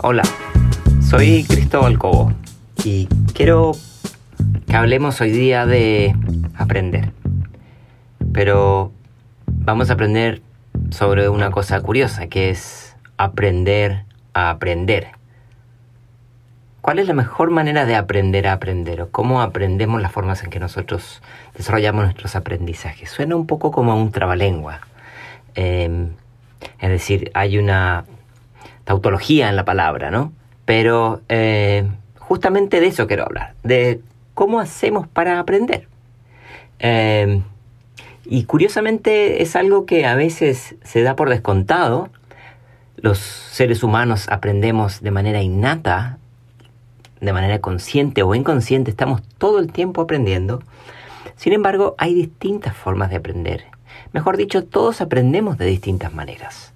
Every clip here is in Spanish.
Hola, soy Cristóbal Cobo y quiero que hablemos hoy día de aprender. Pero vamos a aprender sobre una cosa curiosa que es aprender a aprender. ¿Cuál es la mejor manera de aprender a aprender? ¿O cómo aprendemos las formas en que nosotros desarrollamos nuestros aprendizajes? Suena un poco como un trabalengua. Em, es decir, hay una tautología en la palabra, ¿no? Pero eh, justamente de eso quiero hablar, de cómo hacemos para aprender. Em, y curiosamente es algo que a veces se da por descontado. Los seres humanos aprendemos de manera innata, de manera consciente o inconsciente, estamos todo el tiempo aprendiendo. Sin embargo, hay distintas formas de aprender. Mejor dicho, todos aprendemos de distintas maneras.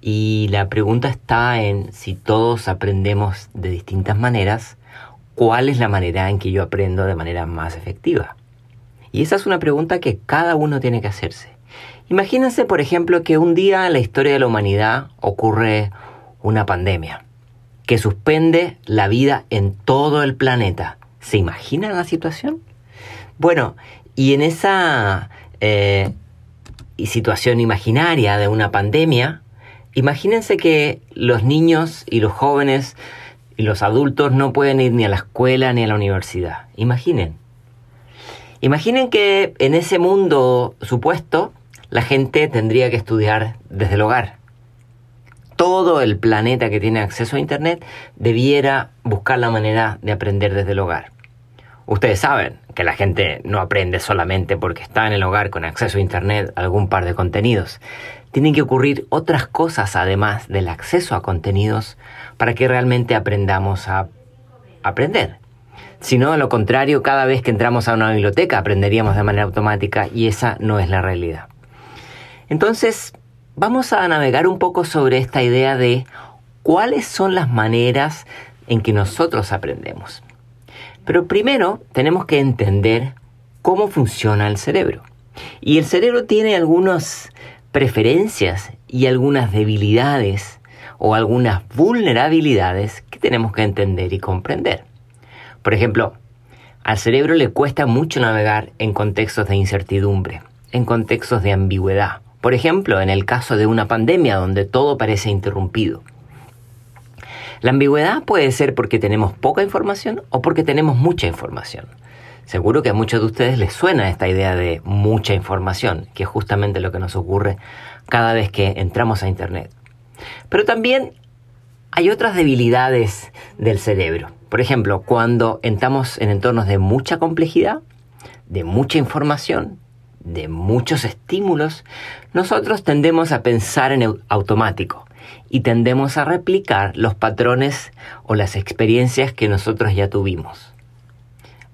Y la pregunta está en si todos aprendemos de distintas maneras, ¿cuál es la manera en que yo aprendo de manera más efectiva? Y esa es una pregunta que cada uno tiene que hacerse. Imagínense, por ejemplo, que un día en la historia de la humanidad ocurre una pandemia que suspende la vida en todo el planeta. ¿Se imaginan la situación? Bueno, y en esa eh, situación imaginaria de una pandemia, Imagínense que los niños y los jóvenes y los adultos no pueden ir ni a la escuela ni a la universidad. Imaginen. Imaginen que en ese mundo supuesto la gente tendría que estudiar desde el hogar. Todo el planeta que tiene acceso a Internet debiera buscar la manera de aprender desde el hogar. Ustedes saben que la gente no aprende solamente porque está en el hogar con acceso a Internet algún par de contenidos tienen que ocurrir otras cosas además del acceso a contenidos para que realmente aprendamos a aprender. Si no, lo contrario, cada vez que entramos a una biblioteca aprenderíamos de manera automática y esa no es la realidad. Entonces, vamos a navegar un poco sobre esta idea de cuáles son las maneras en que nosotros aprendemos. Pero primero tenemos que entender cómo funciona el cerebro. Y el cerebro tiene algunos preferencias y algunas debilidades o algunas vulnerabilidades que tenemos que entender y comprender. Por ejemplo, al cerebro le cuesta mucho navegar en contextos de incertidumbre, en contextos de ambigüedad. Por ejemplo, en el caso de una pandemia donde todo parece interrumpido. La ambigüedad puede ser porque tenemos poca información o porque tenemos mucha información. Seguro que a muchos de ustedes les suena esta idea de mucha información, que es justamente lo que nos ocurre cada vez que entramos a Internet. Pero también hay otras debilidades del cerebro. Por ejemplo, cuando entramos en entornos de mucha complejidad, de mucha información, de muchos estímulos, nosotros tendemos a pensar en automático y tendemos a replicar los patrones o las experiencias que nosotros ya tuvimos.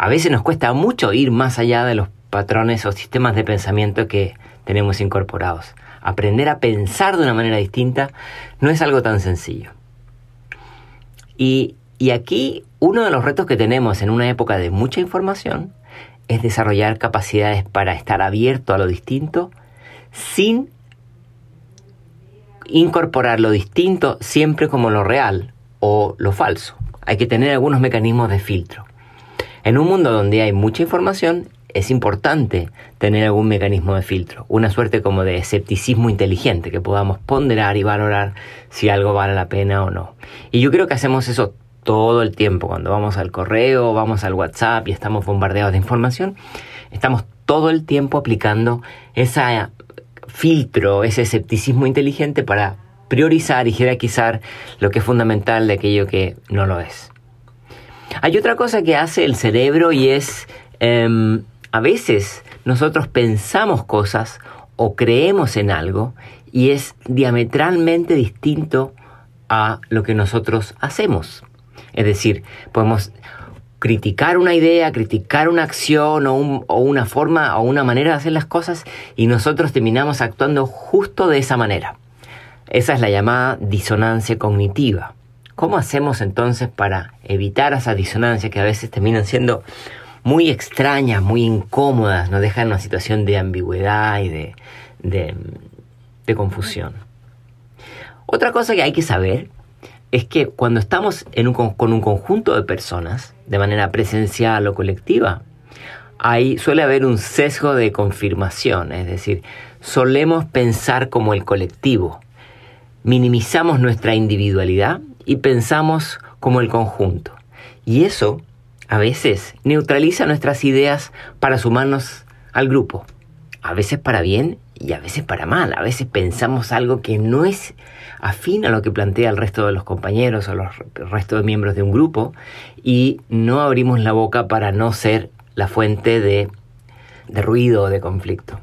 A veces nos cuesta mucho ir más allá de los patrones o sistemas de pensamiento que tenemos incorporados. Aprender a pensar de una manera distinta no es algo tan sencillo. Y, y aquí uno de los retos que tenemos en una época de mucha información es desarrollar capacidades para estar abierto a lo distinto sin incorporar lo distinto siempre como lo real o lo falso. Hay que tener algunos mecanismos de filtro. En un mundo donde hay mucha información, es importante tener algún mecanismo de filtro, una suerte como de escepticismo inteligente, que podamos ponderar y valorar si algo vale la pena o no. Y yo creo que hacemos eso todo el tiempo, cuando vamos al correo, vamos al WhatsApp y estamos bombardeados de información, estamos todo el tiempo aplicando ese filtro, ese escepticismo inteligente para priorizar y jerarquizar lo que es fundamental de aquello que no lo es. Hay otra cosa que hace el cerebro y es, em, a veces nosotros pensamos cosas o creemos en algo y es diametralmente distinto a lo que nosotros hacemos. Es decir, podemos criticar una idea, criticar una acción o, o, una forma o una manera de hacer las cosas y nosotros terminamos actuando justo de esa manera. Esa es la llamada disonancia cognitiva. ¿Cómo hacemos entonces para evitar esas disonancias que a veces terminan siendo muy extrañas, muy incómodas, nos dejan en una situación de ambigüedad y de, de, confusión? Otra cosa que hay que saber es que cuando estamos en un, con un conjunto de personas, de manera presencial o colectiva, ahí suele haber un sesgo de confirmación, es decir, solemos pensar como el colectivo, minimizamos nuestra individualidad y pensamos como el conjunto. Y eso, a veces, neutraliza nuestras ideas para sumarnos al grupo, a veces para bien y a veces para mal, a veces pensamos algo que no es afín a lo que plantea el resto de los compañeros o los, resto de miembros de un grupo y no abrimos la boca para no ser la fuente de, de ruido o de conflicto.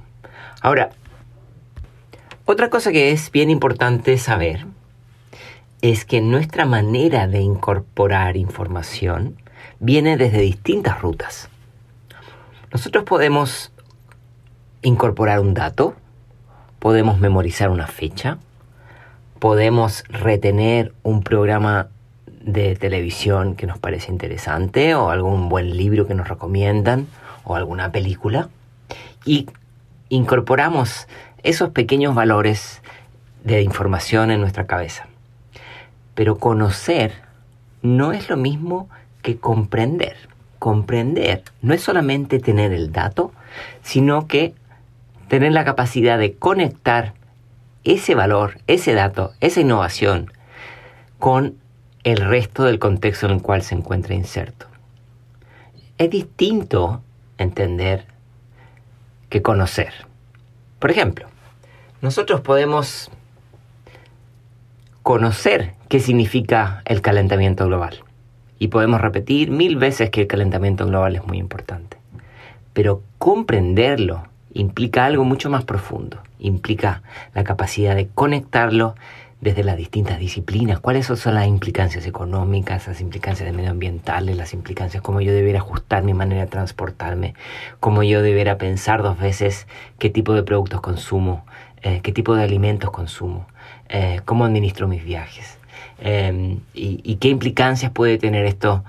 Ahora, otra cosa que es bien importante saber es que nuestra manera de incorporar información viene desde distintas rutas. Nosotros podemos incorporar un dato, podemos memorizar una fecha, podemos retener un programa de televisión que nos parece interesante o algún buen libro que nos recomiendan o alguna película y incorporamos esos pequeños valores de información en nuestra cabeza. Pero conocer no es lo mismo que comprender. Comprender no es solamente tener el dato, sino que tener la capacidad de conectar ese valor, ese dato, esa innovación con el resto del contexto en el cual se encuentra inserto. Es distinto entender que conocer. Por ejemplo, nosotros podemos conocer qué significa el calentamiento global. Y podemos repetir mil veces que el calentamiento global es muy importante. Pero comprenderlo implica algo mucho más profundo. Implica la capacidad de conectarlo desde las distintas disciplinas, cuáles son las implicancias económicas, las implicancias medioambientales, las implicancias, cómo yo debiera ajustar mi manera de transportarme, cómo yo debiera pensar dos veces qué tipo de productos consumo, eh, qué tipo de alimentos consumo, eh, cómo administro mis viajes em, y, qué implicancias puede tener esto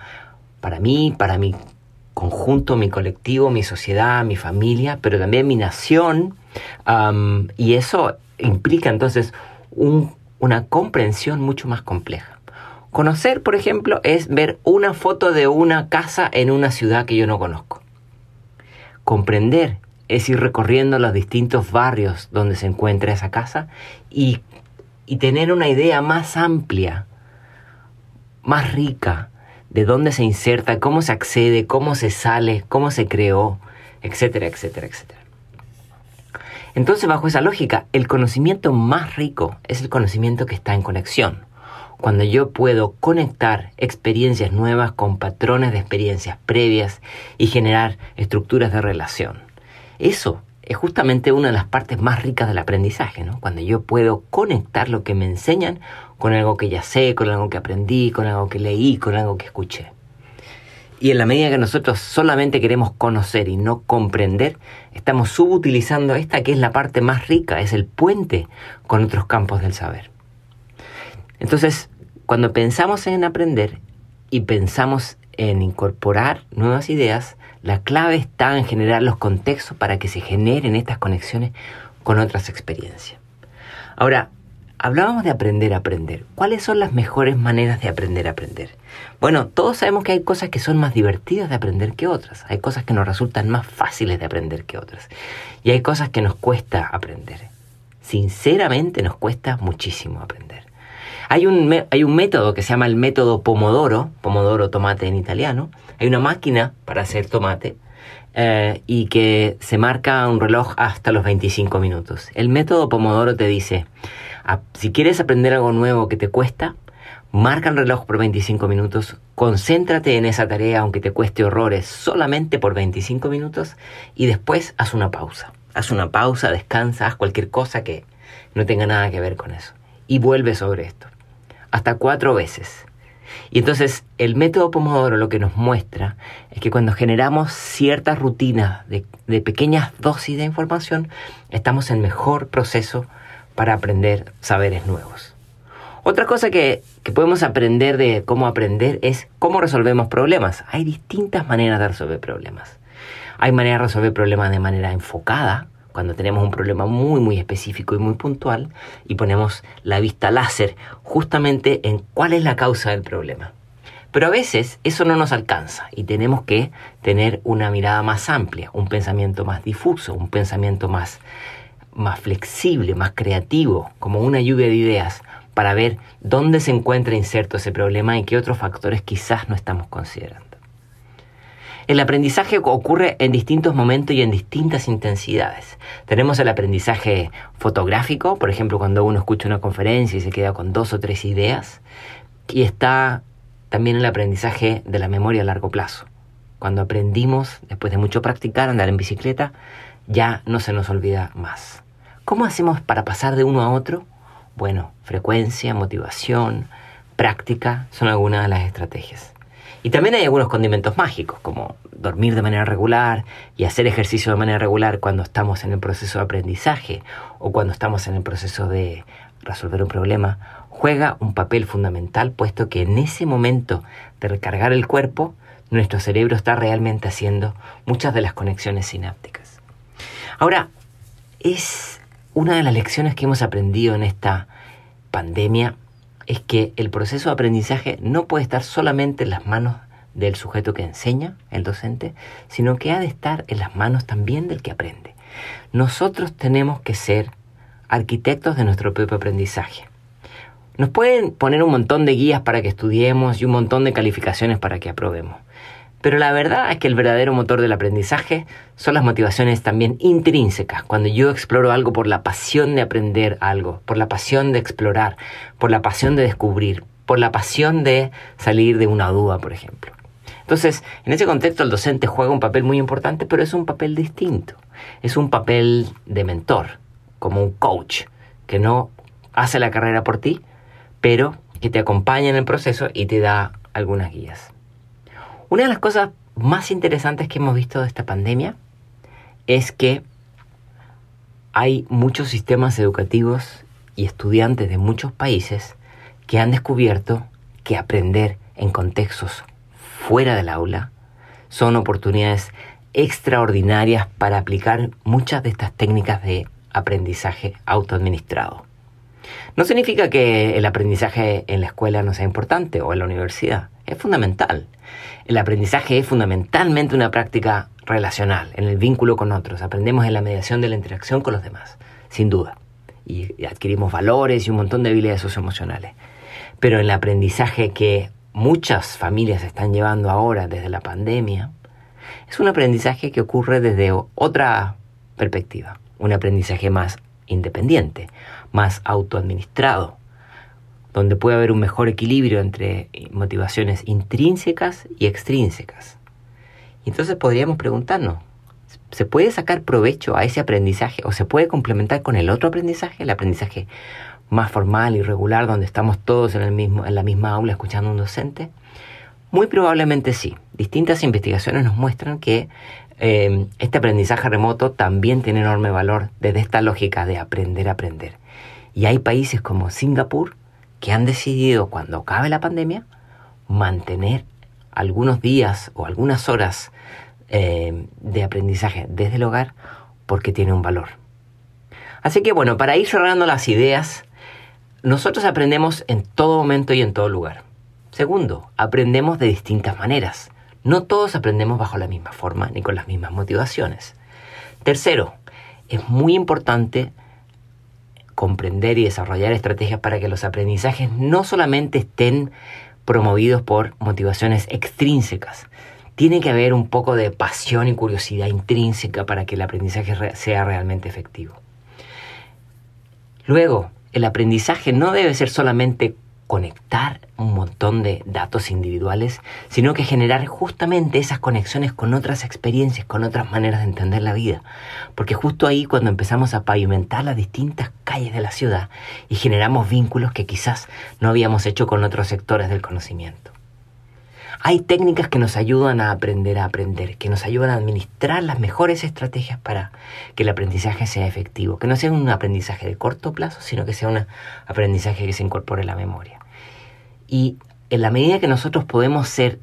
para mí, para mi conjunto, mi colectivo, mi sociedad, mi familia, pero también mi nación. y eso implica entonces una comprensión mucho más compleja. Conocer, por ejemplo, es ver una foto de una casa en una ciudad que yo no conozco. Comprender es ir recorriendo los distintos barrios donde se encuentra esa casa y, tener una idea más amplia, más rica de dónde se inserta, cómo se accede, cómo se sale, cómo se creó, etcétera, etcétera, etcétera. Entonces, bajo esa lógica, el conocimiento más rico es el conocimiento que está en conexión. Cuando yo puedo conectar experiencias nuevas con patrones de experiencias previas y generar estructuras de relación. Eso es justamente una de las partes más ricas del aprendizaje, ¿no? Cuando yo puedo conectar lo que me enseñan con algo que ya sé, con algo que aprendí, con algo que leí, con algo que escuché. Y en la medida que nosotros solamente queremos conocer y no comprender, estamos subutilizando esta que es la parte más rica, es el puente con otros campos del saber. Entonces, cuando pensamos en aprender y pensamos en incorporar nuevas ideas, la clave está en generar los contextos para que se generen estas conexiones con otras experiencias. Ahora, hablábamos de aprender a aprender. ¿Cuáles son las mejores maneras de aprender a aprender? Bueno, todos sabemos que hay cosas que son más divertidas de aprender que otras. Hay cosas que nos resultan más fáciles de aprender que otras. Y hay cosas que nos cuesta aprender. Sinceramente nos cuesta muchísimo aprender. Hay un, hay un método que se llama el método Pomodoro, Pomodoro tomate en italiano. Hay una máquina para hacer tomate eh, y que se marca un reloj hasta los 25 minutos. El método Pomodoro te dice, si quieres aprender algo nuevo que te cuesta, marca el reloj por 25 minutos, concéntrate en esa tarea aunque te cueste horrores solamente por 25 minutos y después haz una pausa. Haz una pausa, descansa, haz cualquier cosa que no tenga nada que ver con eso. Y vuelve sobre esto hasta cuatro veces. Y entonces el método Pomodoro lo que nos muestra es que cuando generamos ciertas rutinas de, pequeñas dosis de información, estamos en mejor proceso para aprender saberes nuevos. Otra cosa que, que, podemos aprender de cómo aprender es cómo resolvemos problemas. Hay distintas maneras de resolver problemas. Hay maneras de resolver problemas de manera enfocada, cuando tenemos un problema muy muy específico y muy puntual y ponemos la vista láser justamente en cuál es la causa del problema. Pero a veces eso no nos alcanza y tenemos que tener una mirada más amplia, un pensamiento más difuso, un pensamiento más, más flexible, más creativo, como una lluvia de ideas para ver dónde se encuentra inserto ese problema y qué otros factores quizás no estamos considerando. El aprendizaje ocurre en distintos momentos y en distintas intensidades. Tenemos el aprendizaje fotográfico, por ejemplo, cuando uno escucha una conferencia y se queda con dos o tres ideas. Y está también el aprendizaje de la memoria a largo plazo. Cuando aprendimos, después de mucho practicar, andar en bicicleta, ya no se nos olvida más. ¿Cómo hacemos para pasar de uno a otro? Bueno, frecuencia, motivación, práctica son algunas de las estrategias. Y también hay algunos condimentos mágicos, como dormir de manera regular y hacer ejercicio de manera regular cuando estamos en el proceso de aprendizaje o cuando estamos en el proceso de resolver un problema, juega un papel fundamental puesto que en ese momento de recargar el cuerpo, nuestro cerebro está realmente haciendo muchas de las conexiones sinápticas. Ahora, es una de las lecciones que hemos aprendido en esta pandemia es que el proceso de aprendizaje no puede estar solamente en las manos del sujeto que enseña, el docente, sino que ha de estar en las manos también del que aprende. Nosotros tenemos que ser arquitectos de nuestro propio aprendizaje. Nos pueden poner un montón de guías para que estudiemos y un montón de calificaciones para que aprobemos. Pero la verdad es que el verdadero motor del aprendizaje son las motivaciones también intrínsecas, cuando yo exploro algo por la pasión de aprender algo, por la pasión de explorar, por la pasión de descubrir, por la pasión de salir de una duda, por ejemplo. Entonces, en ese contexto el docente juega un papel muy importante, pero es un papel distinto. Es un papel de mentor, como un coach, que no hace la carrera por ti, pero que te acompaña en el proceso y te da algunas guías. Una de las cosas más interesantes que hemos visto de esta pandemia es que hay muchos sistemas educativos y estudiantes de muchos países que han descubierto que aprender en contextos fuera del aula son oportunidades extraordinarias para aplicar muchas de estas técnicas de aprendizaje autoadministrado. No significa que el aprendizaje en la escuela no sea importante o en la universidad, es fundamental. El aprendizaje es fundamentalmente una práctica relacional, en el vínculo con otros. Aprendemos en la mediación de la interacción con los demás, sin duda. Y adquirimos valores y un montón de habilidades socioemocionales. Pero el aprendizaje que muchas familias están llevando ahora desde la pandemia, es un aprendizaje que ocurre desde otra perspectiva, un aprendizaje más independiente, más autoadministrado, donde puede haber un mejor equilibrio entre motivaciones intrínsecas y extrínsecas. Entonces podríamos preguntarnos, ¿se puede sacar provecho a ese aprendizaje o se puede complementar con el otro aprendizaje, el aprendizaje más formal y regular donde estamos todos en, el mismo, en la misma aula escuchando a un docente? Muy probablemente sí. Distintas investigaciones nos muestran que eh, este aprendizaje remoto también tiene enorme valor desde esta lógica de aprender a aprender. Y hay países como Singapur, que han decidido cuando acabe la pandemia mantener algunos días o algunas horas eh, de aprendizaje desde el hogar porque tiene un valor. Así que bueno, para ir cerrando las ideas, nosotros aprendemos en todo momento y en todo lugar. Segundo, aprendemos de distintas maneras. No todos aprendemos bajo la misma forma ni con las mismas motivaciones. Tercero, es muy importante comprender y desarrollar estrategias para que los aprendizajes no solamente estén promovidos por motivaciones extrínsecas. Tiene que haber un poco de pasión y curiosidad intrínseca para que el aprendizaje sea realmente efectivo. Luego, el aprendizaje no debe ser solamente conectar un montón de datos individuales, sino que generar justamente esas conexiones con otras experiencias, con otras maneras de entender la vida. Porque justo ahí cuando empezamos a pavimentar las distintas calles de la ciudad y generamos vínculos que quizás no habíamos hecho con otros sectores del conocimiento. Hay técnicas que nos ayudan a aprender a aprender, que nos ayudan a administrar las mejores estrategias para que el aprendizaje sea efectivo, que no sea un aprendizaje de corto plazo, sino que sea un aprendizaje que se incorpore en la memoria. Y en la medida que nosotros podemos ser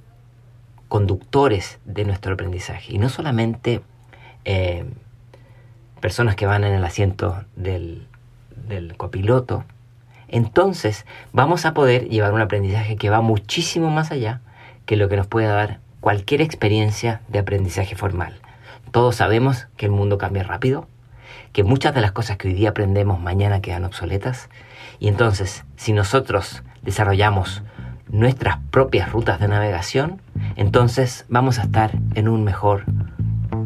conductores de nuestro aprendizaje y no solamente eh, personas que van en el asiento del copiloto, entonces vamos a poder llevar un aprendizaje que va muchísimo más allá que lo que nos puede dar cualquier experiencia de aprendizaje formal. Todos sabemos que el mundo cambia rápido, que muchas de las cosas que hoy día aprendemos mañana quedan obsoletas, y entonces si nosotros desarrollamos nuestras propias rutas de navegación, entonces vamos a estar en un mejor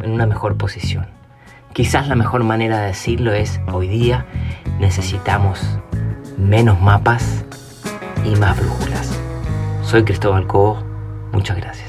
en una mejor posición. Quizás la mejor manera de decirlo es hoy día necesitamos menos mapas y más brújulas. Soy Cristóbal Cobo, muchas gracias.